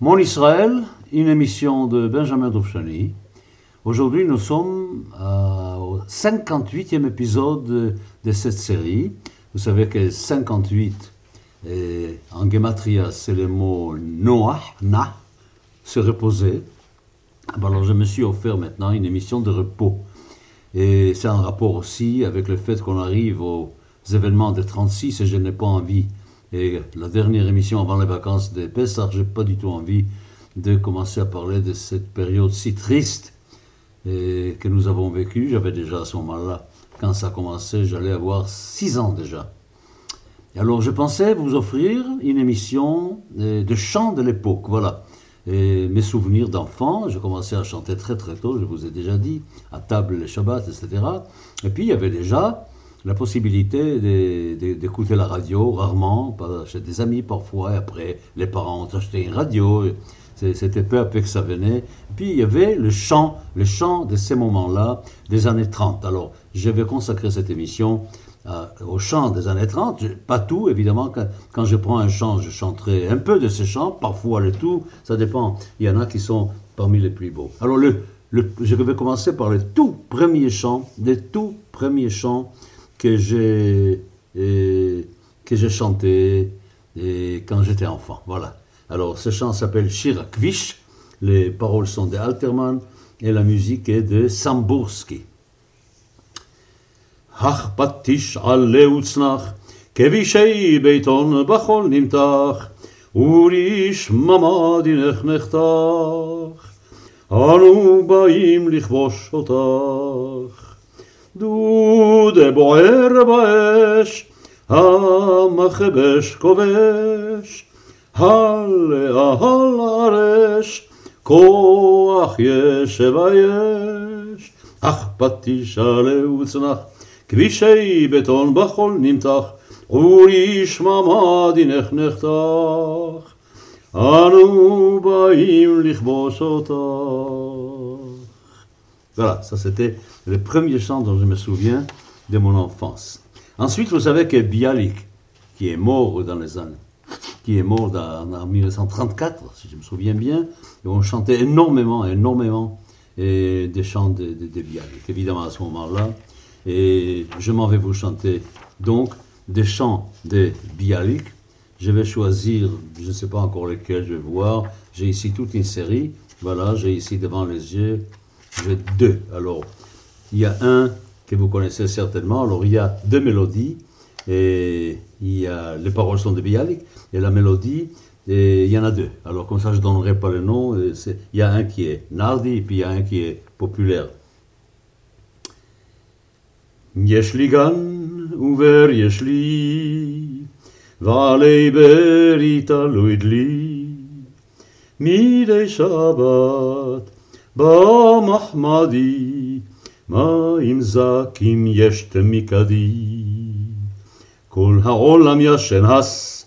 Mon Israël, une émission de Benjamin Doufchani. Aujourd'hui, nous sommes euh, au 58e épisode de cette série. Vous savez que 58, et en gematria, c'est le mot Noah, na, se reposer. Alors, je me suis offert maintenant une émission de repos. Et c'est en rapport aussi avec le fait qu'on arrive aux événements de 36 et je n'ai pas envie et la dernière émission avant les vacances de Pessah, j'ai pas du tout envie de commencer à parler de cette période si triste et que nous avons vécue. J'avais déjà à ce moment-là, quand ça a commencé, j'allais avoir six ans déjà. Et alors je pensais vous offrir une émission de chants de l'époque, voilà. Et mes souvenirs d'enfant, j'ai commencé à chanter très très tôt, je vous ai déjà dit, à table les Shabbats, etc. Et puis il y avait déjà la possibilité d'écouter la radio, rarement, chez des amis parfois, et après les parents ont acheté une radio, c'était peu à peu que ça venait. Puis il y avait le chant, le chant de ces moments-là, des années 30. Alors, je vais consacrer cette émission euh, au chant des années 30, pas tout, évidemment, quand, je prends un chant, je chanterai un peu de ces chants, parfois le tout, ça dépend. Il y en a qui sont parmi les plus beaux. Alors, le, je vais commencer par le tout premier chant, les tout premiers chants que j'ai que j'ai chanté et quand j'étais enfant. Voilà. Alors ce chant s'appelle Shirakvish, les paroles sont de Alterman et la musique est de Samburski. Hachpatish alle utsnach, kevishei beiton bachol nimtach, urish mamadinech nechtach, anu baim lichvosh otach. דודה בוער באש, המכבש כובש, הלאה הרש, כוח יש ויש, אך פטיש עלה וצנח, כבישי בטון בחול נמתח, אורי שממה דינך נחתך, אנו באים לכבוש אותך. Voilà, ça c'était le premier chant dont je me souviens de mon enfance. Ensuite, vous savez que Bialik, qui est mort dans les années, qui est mort en 1934, si je me souviens bien, et on chantait énormément, énormément des chants de, de, Bialik, évidemment à ce moment-là. Et je m'en vais vous chanter donc des chants de Bialik. Je vais choisir, je ne sais pas encore lesquels je vais voir. J'ai ici toute une série. Voilà, j'ai ici devant les yeux j'ai deux. Alors, il y a un que vous connaissez certainement. Alors, il y a deux mélodies. Et il y a, les paroles sont de Bialik. Et la mélodie, et il y en a deux. Alors, comme ça, je ne donnerai pas le nom. Il y a un qui est Nardi, et puis il y a un qui est populaire. יש לי גן ובר יש לי, ועלי ברי תלוי דלי, מדי שבת במחמדי, מים זקים יש תמיקדי. כל העולם ישן הס,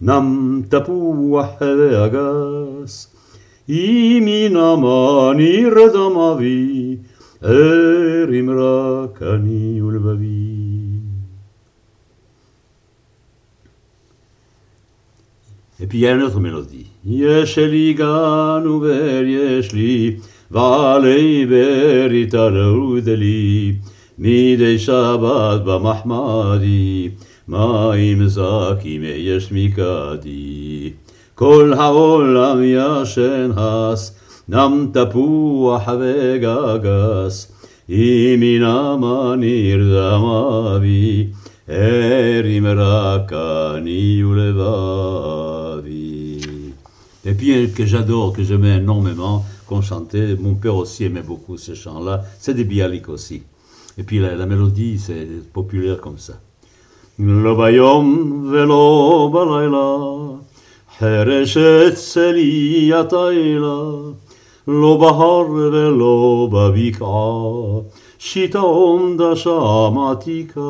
נם תפוח ואגס. ימי נמה נרדם אבי, ערים רק אני ולבבי. Et puis il y a une autre mélodie. יש לי גן ובר יש לי ועלי בארי תרעוד לי, מדי שבת במחמדי, מים זקים יש מקדי. כל העולם ישן הס, נם תפוח וגגס, אם ינמה נרדם אבי, הרים רק אני ולבבי. Et puis que j'adore, que j'aimais énormément, qu'on chantait, mon père aussi aimait beaucoup ce chant-là, c'est des bialik aussi. Et puis la, la mélodie, c'est populaire comme ça. לא ביום ולא בלילה, חרשת צלי התילה, לא בהר ולא בבקעה, שיטה עומדה שם עתיקה,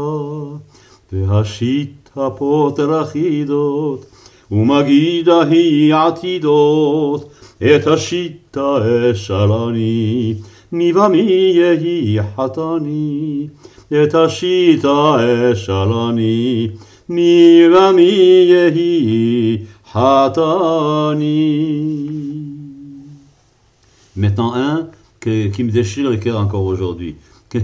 והשיט הפוטר אחידות, ומגידה היא עתידות, את השיטה אשלני, ניבה מי יהי חתני, את השיטה אשלני, ניבה מי יהי Hatani. Maintenant un qui me déchire le cœur encore aujourd'hui, que,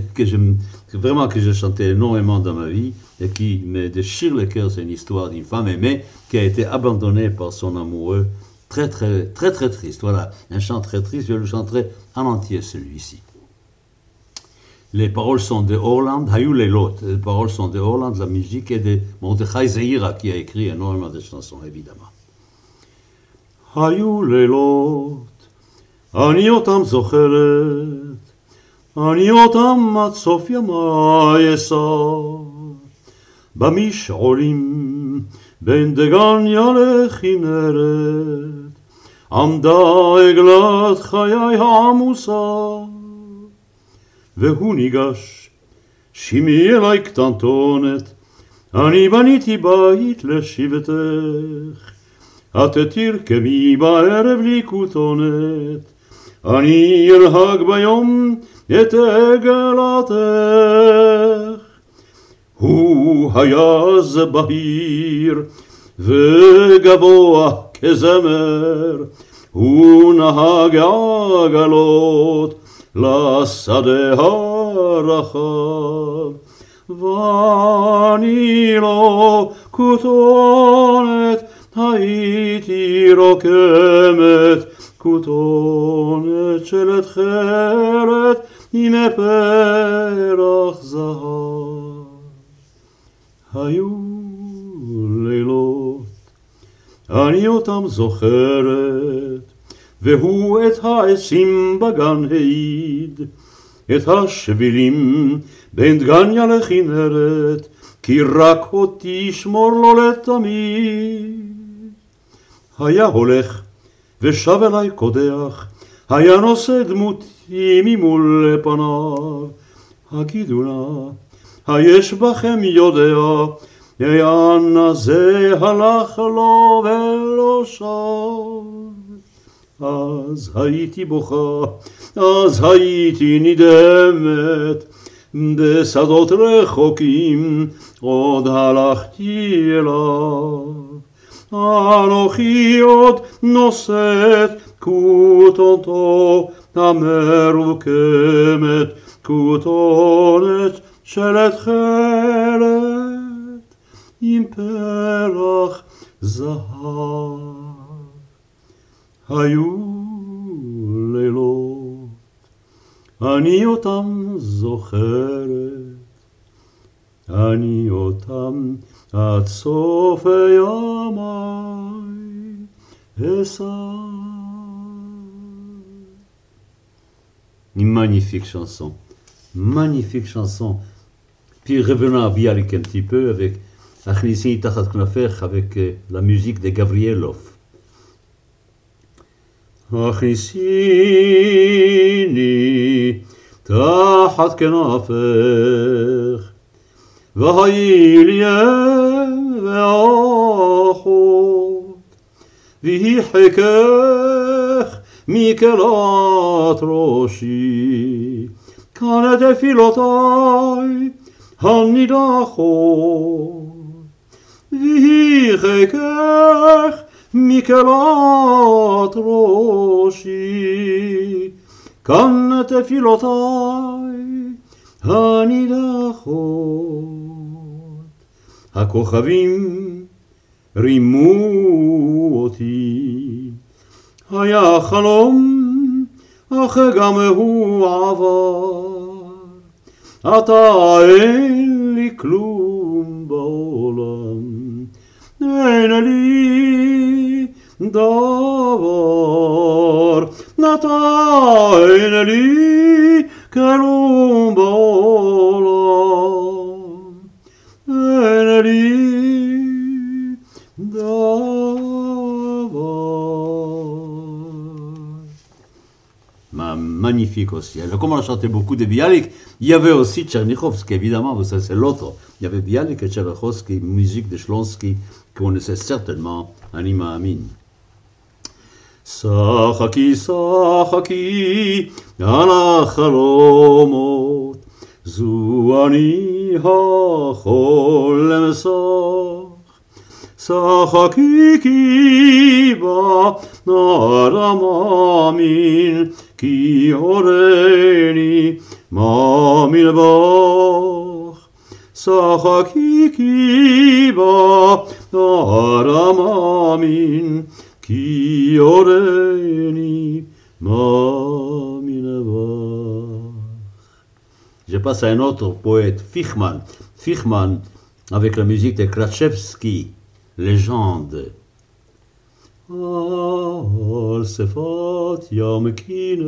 vraiment que j'ai chanté énormément dans ma vie et qui me déchire le cœur, c'est une histoire d'une femme aimée qui a été abandonnée par son amoureux. Très très très très triste. Voilà, un chant très triste, je le chanterai en entier celui-ci. Les paroles sont de Orland, Hayou Lelot. Les paroles sont de Orland, la musique est de Mordechai Zeira qui a écrit énormément de chansons évidemment. Hayou Lelot אני אותם זוכרת, אני אותם עד סוף ימי אשא. במשעולים בין דגניה לכנרת, עמדה עגלת חיי העמוסה. והוא ניגש, שימי אלי קטנטונת, אני בניתי בית לשבטך. את תרכבי בערב לי כותונת, אני אנהג ביום את עגלתך. הוא היה זה בהיר וגבוה כזמר, הוא נהג עגלות לשדה הרחב. ואני לא כותונת הייתי רוקמת כותונת של תכלת עם פרח זהב. היו לילות, אני אותם זוכרת, והוא את העצים בגן העיד, את השבילים בין דגניה לכנרת, כי רק אותי שמור לו לתמיד. היה הולך ושב אליי קודח, היה נושא דמותי ממול פניו. הגידו נא, היש בכם יודע, יען הזה הלך לו ולא שב. אז הייתי בוכה, אז הייתי נדהמת, בשדות רחוקים עוד הלכתי אליו. אנוכי עוד נושאת כותונתו המרוקמת, כותונת של תכלת עם פרח זהב. היו לילות, אני אותם זוכרת, אני אותם עד סוף ימי אשא. Une magnifique chanson. Magnifique chanson. Puis revenons à Bialik un petit peu avec Achnissi Tachat Knafech avec euh, la musique de Gavrielov. הכניסיני תחת כנפך והיליה ואחות ויהי חיקך מקלת ראשי כאן תפילותיי הנידחות ויהי חיקך מקלת ראשי כאן תפילותיי הנידחות הכוכבים רימו אותי. היה חלום, אך גם הוא עבר. עתה אין לי כלום d'or, Natale lì Ma magnifique aussi. Alors, comme on chantait beaucoup de Bialik, il y avait aussi Tchernikovski, évidemment, vous savez, c'est l'autre. Il y avait Bialik et Tchernikovski, musique de Shlonsky, qu'on ne sait certainement, Anima Amin. שחקי שחקי על החלומות זו אני החולם שח שחקי כי בא מאמין כי הורני מאמין בך שחקי כי בא מאמין ki oreni Je passe à un autre poète, Fichman. Fichman, avec la musique de Krachevski, légende. Al szefat jam kineret,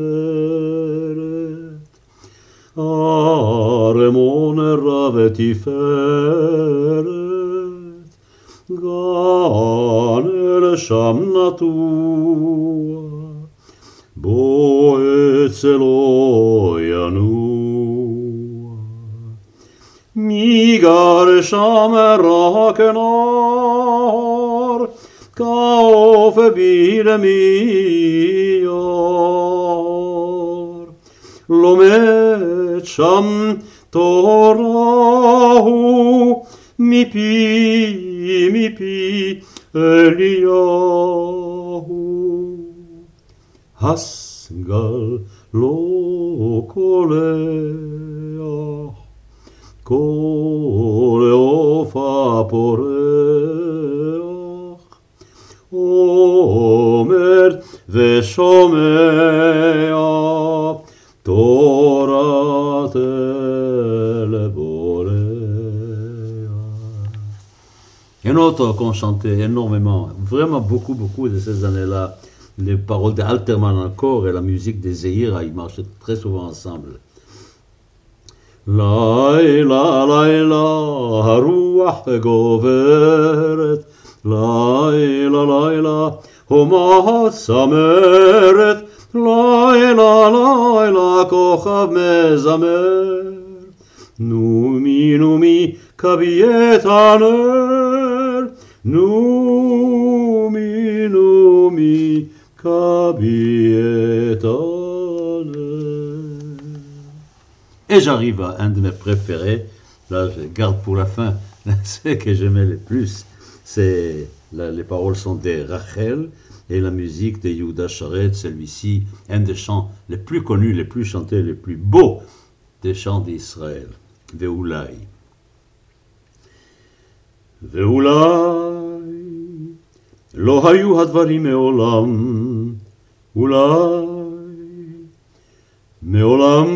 Aremon erra vetiferet, Ganele shamna tua, bo etzeloia nua. Migar shamera kenar, ka ofe bile miar. Lome cham torahu mi pi pi, mi pi, Eliyahu. Hasgal lo koleach, koleof aporeach, omer ושומע תורת Un autre qu'on chantait énormément, vraiment beaucoup, beaucoup de ces années-là, les paroles de Alterman encore et la musique des Zéhira, ils marchaient très souvent ensemble. Numi, numi, cabi Et j'arrive à un de mes préférés. Là, je garde pour la fin ce que j'aimais le plus. C'est les paroles sont des Rachel et la musique de Yehuda Sharet, celui-ci, un des chants les plus connus, les plus chantés, les plus beaux des chants d'Israël, Veoulai. Veoulai. לא היו הדברים מעולם, אולי מעולם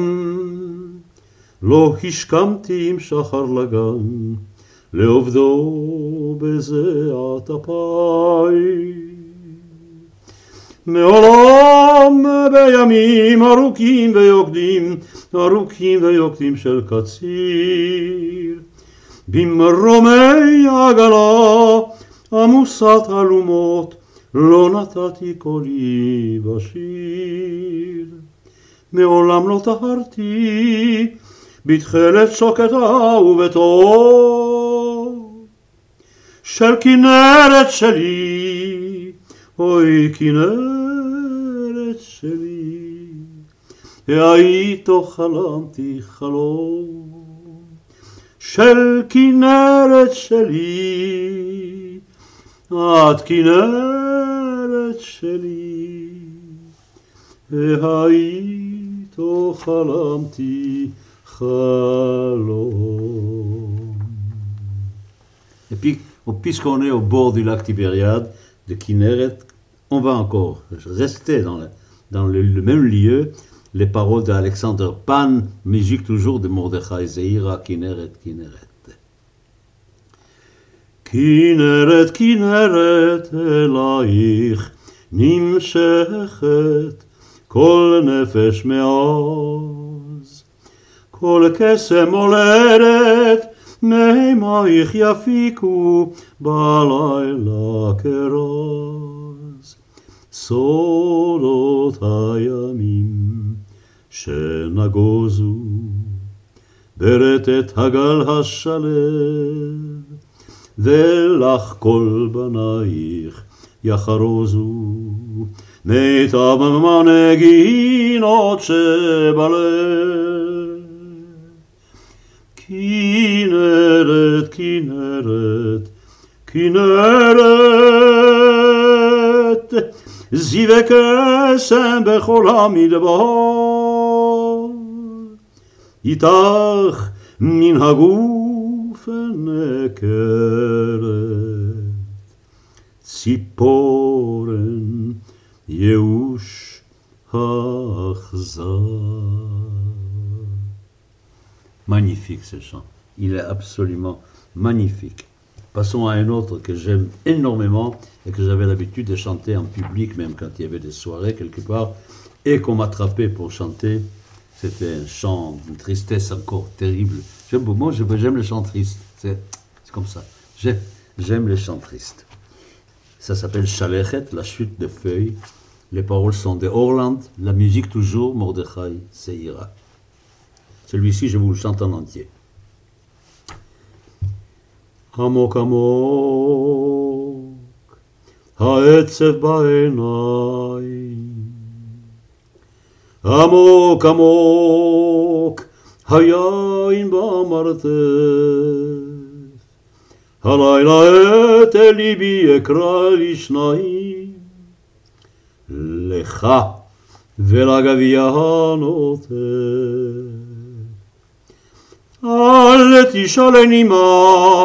לא השכמתי עם שחר לגן, לעובדו בזיעת אפיים. מעולם בימים ארוכים ויוקדים, ארוכים ויוקדים של קציר, במרומי עגלה עמוסת אלומות, לא נתתי קולי בשיר. מעולם לא טהרתי בתכלת שוקתה ובטוב של כנרת שלי, אוי כנרת שלי, האיתו חלמתי חלום. של כנרת שלי, את כנרת שלי, והאיתו חלמתי Et puis, puisqu'on est au bord du lac Tibériade, de Kinneret, on va encore rester dans le, dans le, même lieu. Les paroles d'Alexander Pan, musique toujours de Mordechai Zeira, Kinneret, Kinneret. Kinneret, Kinneret, אלייך נמשכת כל נפש מעוז. כל קסם מולדת, מימייך יפיקו בלילה כרוז. סודות הימים שנגוזו ברטט הגל השלב, ולך כל בנייך יחרוזו, מיטב מנגינות שבלב. כנרת, כנרת, כנרת, זיווק קסם בכל המדבר, איתך מן הגוף נקרת, ציפורן ייאוש אכזר. Magnifique ce chant. Il est absolument magnifique. Passons à un autre que j'aime énormément et que j'avais l'habitude de chanter en public, même quand il y avait des soirées quelque part, et qu'on m'attrapait pour chanter. C'était un chant d'une tristesse encore terrible. J'aime moi, j'aime les chants tristes. C'est comme ça. J'aime les chants tristes. Ça s'appelle Chalechet, la chute de feuilles. Les paroles sont de Orland, la musique toujours, Mordechai Seira. Celui-ci, je vous le chante en entier. עמוק עמוק, העצב בעיניים. עמוק עמוק, היין במרתף. הלילה את ליבי אקרא לשניים, לך ולגביע הנוטף. אל תשאלני מה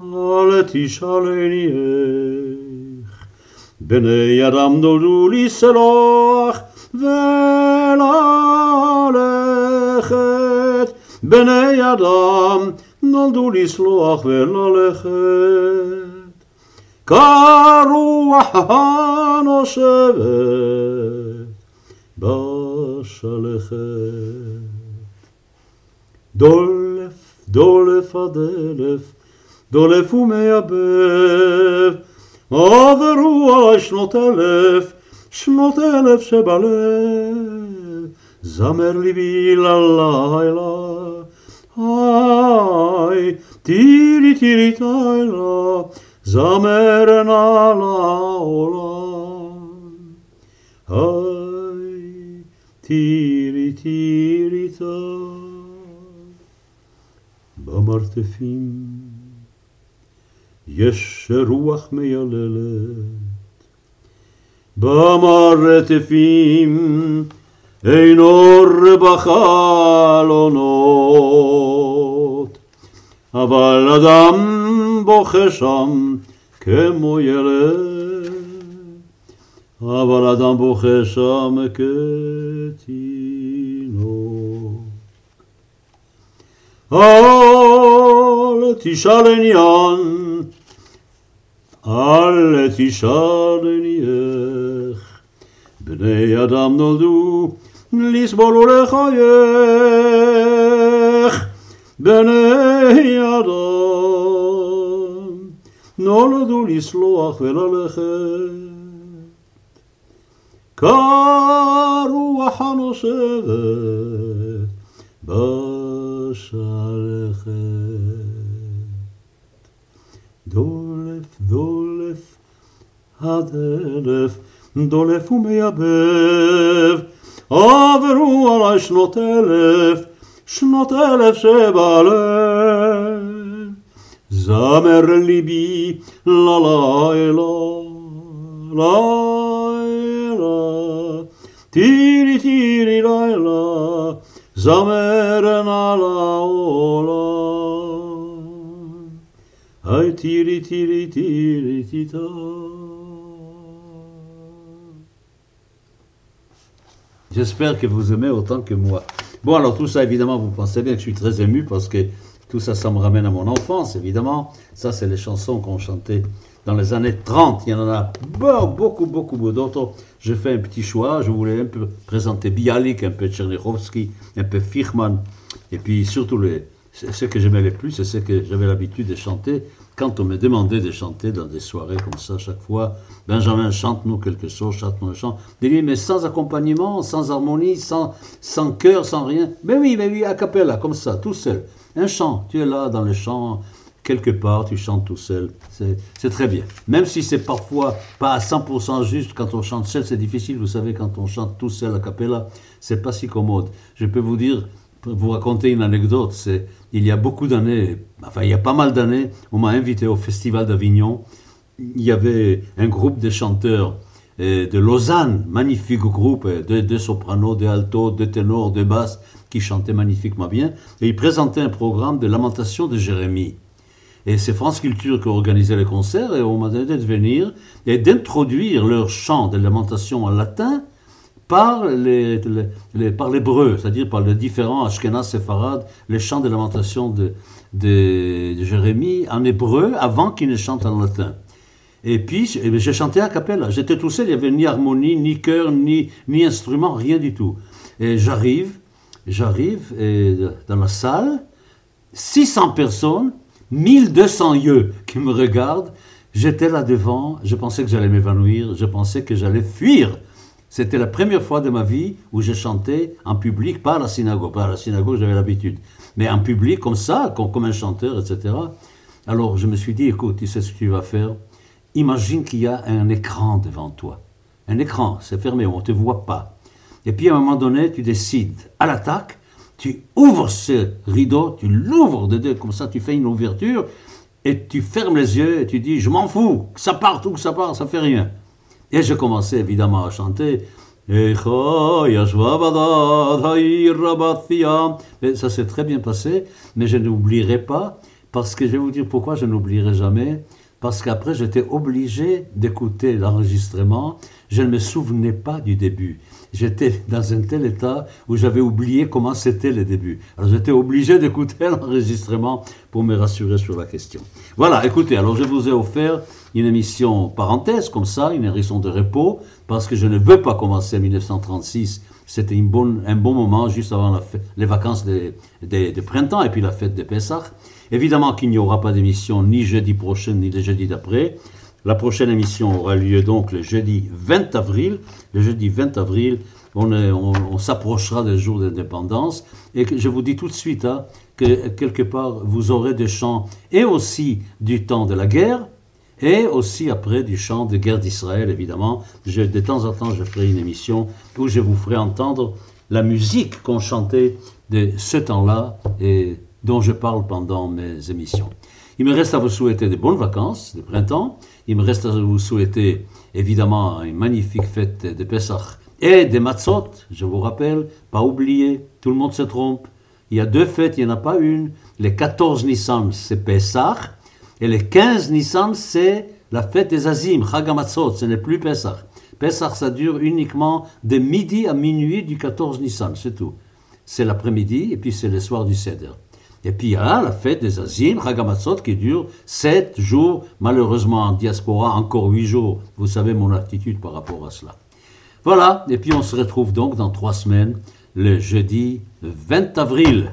אל תשאלני איך. בני אדם נולדו לסלוח וללכת. בני אדם נולדו לסלוח וללכת. כרוח הנושבת בשלכת. דולף, דולף עד אלף דולף ומייבב, עברו עלי שנות אלף, שנות אלף שבלב, זמר ליבי ללילה, היי, תירי תירי תילה, זמר נא לעולם, היי, תירי תירי תילה, במרתפים יש רוח מייללת. במרתפים אין אור בחלונות, אבל אדם בוכה שם כמו ילד, אבל אדם בוכה שם כתינוק. אל תשאל עניין אל תשאלני איך בני אדם נולדו לסבול ולחייך. בני אדם נולדו לסלוח וללכת. כרוח הנושבת בשלכת. דולף דולף עד אלף, do le fume bev avru ala shnot elef shnot elef shebalev zamer libi la la la la la. Tiri tiri la la zamer na la. Ola ay tiri tiri tiri tita. J'espère que vous aimez autant que moi. Bon, alors tout ça, évidemment, vous pensez bien que je suis très ému parce que tout ça, ça me ramène à mon enfance, évidemment. Ça, c'est les chansons qu'on chantait dans les années 30. Il y en a beaucoup, beaucoup, beaucoup d'autres. Je fais un petit choix. Je voulais un peu présenter Bialik, un peu Tchernichovski, un peu Fichman, et puis surtout les, ce que j'aimais le plus, c'est ce que j'avais l'habitude de chanter. Quand on me demandait de chanter dans des soirées comme ça, chaque fois, Benjamin, chante-nous quelque chose, chante-nous un chant. Dis mais sans accompagnement, sans harmonie, sans, sans chœur, sans rien. Mais oui, mais oui, a cappella, comme ça, tout seul. Un chant, tu es là dans le chant, quelque part, tu chantes tout seul. C'est très bien. Même si c'est parfois pas à 100% juste, quand on chante seul, c'est difficile. Vous savez, quand on chante tout seul a cappella, c'est pas si commode. Je peux vous dire, vous raconter une anecdote, c'est il y a beaucoup d'années, enfin il y a pas mal d'années, on m'a invité au Festival d'Avignon. Il y avait un groupe de chanteurs euh, de Lausanne, magnifique groupe euh, de, de sopranos, de altos, de ténors, de basses, qui chantaient magnifiquement bien. Et ils présentaient un programme de lamentation de Jérémie. Et c'est France Culture qui organisait les concerts et on m'a demandé de venir et d'introduire leur chant de lamentation en latin par les, les, l'hébreu, c'est-à-dire par les différents Ashkenaz, Sepharad, les chants de lamentation de, de, Jérémie en hébreu avant qu'ils ne chantent en latin. Et puis, j'ai chanté à cappella. J'étais tout seul, il n'y avait ni harmonie, ni chœur, ni, ni instrument, rien du tout. Et j'arrive, j'arrive dans la salle, 600 personnes, 1200 yeux qui me regardent. J'étais là devant, je pensais que j'allais m'évanouir, je pensais que j'allais fuir. C'était la première fois de ma vie où je chantais en public, pas à la synagogue. Pas à la synagogue, j'avais l'habitude. Mais en public, comme ça, comme un chanteur, etc. Alors je me suis dit, écoute, tu sais ce que tu vas faire Imagine qu'il y a un écran devant toi. Un écran, c'est fermé, on ne te voit pas. Et puis à un moment donné, tu décides à l'attaque, tu ouvres ce rideau, tu l'ouvres de deux, comme ça tu fais une ouverture, et tu fermes les yeux et tu dis, je m'en fous, que ça parte ou que ça part, ça fait rien. Et je commençais évidemment à chanter. Mais ça s'est très bien passé, mais je n'oublierai pas, parce que je vais vous dire pourquoi je n'oublierai jamais, parce qu'après j'étais obligé d'écouter l'enregistrement, je ne me souvenais pas du début. J'étais dans un tel état où j'avais oublié comment c'était le début. Alors j'étais obligé d'écouter l'enregistrement pour me rassurer sur la question. Voilà, écoutez, alors je vous ai offert une émission parenthèse comme ça, une émission de repos, parce que je ne veux pas commencer en 1936. C'était un bon moment juste avant les vacances de, printemps et puis la fête de Pessah. Évidemment qu'il n'y aura pas d'émission ni jeudi prochain ni le jeudi d'après. La prochaine émission aura lieu donc le jeudi 20 avril. Le jeudi 20 avril, on, s'approchera des jours d'indépendance. Et je vous dis tout de suite hein, que quelque part, vous aurez des chants et aussi du temps de la guerre, et aussi après du chant de guerre d'Israël, évidemment. de temps en temps, je ferai une émission où je vous ferai entendre la musique qu'on chantait de ce temps-là et dont je parle pendant mes émissions. Il me reste à vous souhaiter de bonnes vacances de printemps. Il me reste à vous souhaiter évidemment une magnifique fête de Pessah et des Matzot. Je vous rappelle, pas oublier, tout le monde se trompe. Il y a deux fêtes, il n'y en a pas une. Les 14 Nissan, c'est Pessah. Et les 15 Nissan, c'est la fête des Azim, Chagamatzot, ce n'est plus Pessah. Pessah, ça dure uniquement de midi à minuit du 14 Nissan, c'est tout. C'est l'après-midi et puis c'est le soir du Seder. Et puis il y a la fête des Azim, Chagamatzot, qui dure sept jours, malheureusement en diaspora encore huit jours. Vous savez mon attitude par rapport à cela. Voilà, et puis on se retrouve donc dans trois semaines, le jeudi 20 avril.